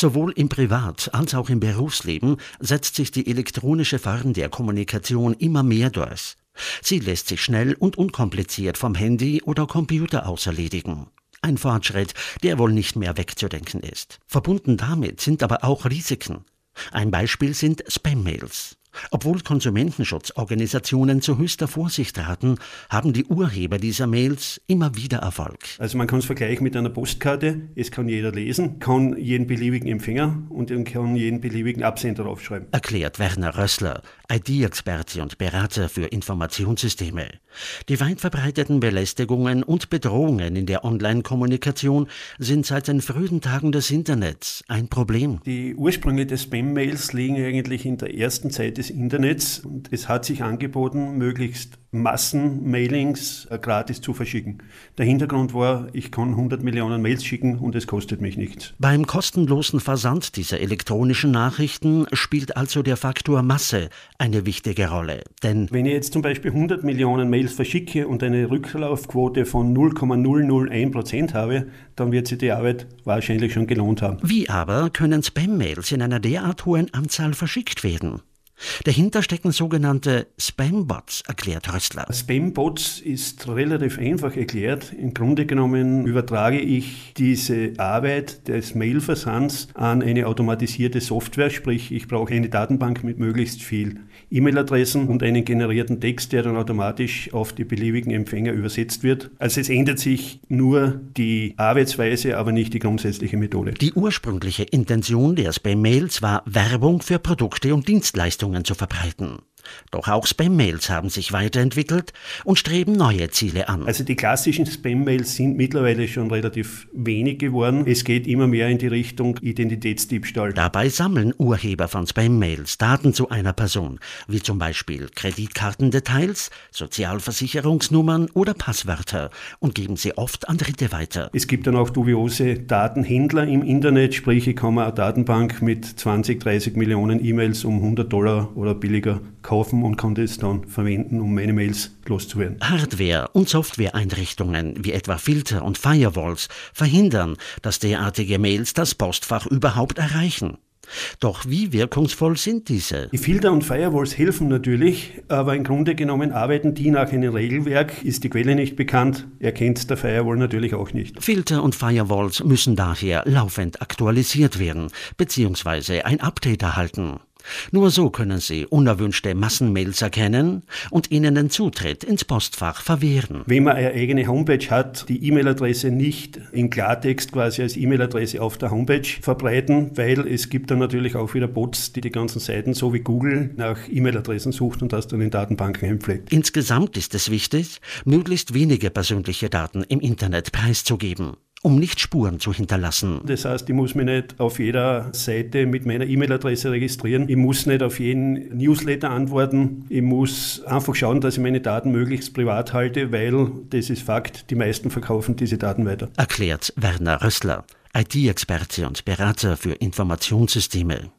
Sowohl im Privat- als auch im Berufsleben setzt sich die elektronische Form der Kommunikation immer mehr durch. Sie lässt sich schnell und unkompliziert vom Handy oder Computer aus erledigen. Ein Fortschritt, der wohl nicht mehr wegzudenken ist. Verbunden damit sind aber auch Risiken. Ein Beispiel sind Spam-Mails. Obwohl Konsumentenschutzorganisationen zu höchster Vorsicht raten, haben die Urheber dieser Mails immer wieder Erfolg. Also man kann es vergleichen mit einer Postkarte. Es kann jeder lesen, kann jeden beliebigen Empfänger und kann jeden beliebigen Absender aufschreiben. Erklärt Werner Rössler, IT-Experte und Berater für Informationssysteme. Die weit verbreiteten Belästigungen und Bedrohungen in der Online-Kommunikation sind seit den frühen Tagen des Internets ein Problem. Die Ursprünge des Spam-Mails liegen eigentlich in der ersten Zeit des Internets und es hat sich angeboten, möglichst Massenmailings äh, gratis zu verschicken. Der Hintergrund war, ich kann 100 Millionen Mails schicken und es kostet mich nichts. Beim kostenlosen Versand dieser elektronischen Nachrichten spielt also der Faktor Masse eine wichtige Rolle. Denn wenn ich jetzt zum Beispiel 100 Millionen Mails verschicke und eine Rücklaufquote von 0,001 Prozent habe, dann wird sich die Arbeit wahrscheinlich schon gelohnt haben. Wie aber können Spam-Mails in einer derart hohen Anzahl verschickt werden? Dahinter stecken sogenannte Spam-Bots, erklärt Rössler. Spam-Bots ist relativ einfach erklärt. Im Grunde genommen übertrage ich diese Arbeit des Mailversands an eine automatisierte Software, sprich ich brauche eine Datenbank mit möglichst viel E-Mail-Adressen und einen generierten Text, der dann automatisch auf die beliebigen Empfänger übersetzt wird. Also es ändert sich nur die Arbeitsweise, aber nicht die grundsätzliche Methode. Die ursprüngliche Intention der Spam-Mails war Werbung für Produkte und Dienstleistungen Richtungen zu verbreiten. Doch auch Spam-Mails haben sich weiterentwickelt und streben neue Ziele an. Also die klassischen Spam-Mails sind mittlerweile schon relativ wenig geworden. Es geht immer mehr in die Richtung Identitätsdiebstahl. Dabei sammeln Urheber von Spam-Mails Daten zu einer Person, wie zum Beispiel Kreditkartendetails, Sozialversicherungsnummern oder Passwörter und geben sie oft an Dritte weiter. Es gibt dann auch dubiose Datenhändler im Internet, sprich ich kann mir eine Datenbank mit 20, 30 Millionen E-Mails um 100 Dollar oder billiger kaufen und kann das dann verwenden, um meine Mails loszuwerden. Hardware- und Softwareeinrichtungen wie etwa Filter und Firewalls verhindern, dass derartige Mails das Postfach überhaupt erreichen. Doch wie wirkungsvoll sind diese? Die Filter und Firewalls helfen natürlich, aber im Grunde genommen arbeiten die nach einem Regelwerk. Ist die Quelle nicht bekannt, erkennt der Firewall natürlich auch nicht. Filter und Firewalls müssen daher laufend aktualisiert werden bzw. ein Update erhalten. Nur so können Sie unerwünschte Massenmails erkennen und ihnen den Zutritt ins Postfach verwehren. Wenn man eine eigene Homepage hat, die E-Mail-Adresse nicht in Klartext quasi als E-Mail-Adresse auf der Homepage verbreiten, weil es gibt dann natürlich auch wieder Bots, die die ganzen Seiten so wie Google nach E-Mail-Adressen sucht und das dann in Datenbanken einpflegt. Insgesamt ist es wichtig, möglichst wenige persönliche Daten im Internet preiszugeben um nicht Spuren zu hinterlassen. Das heißt, ich muss mich nicht auf jeder Seite mit meiner E-Mail-Adresse registrieren. Ich muss nicht auf jeden Newsletter antworten. Ich muss einfach schauen, dass ich meine Daten möglichst privat halte, weil, das ist Fakt, die meisten verkaufen diese Daten weiter. Erklärt Werner Rössler, IT-Experte und Berater für Informationssysteme.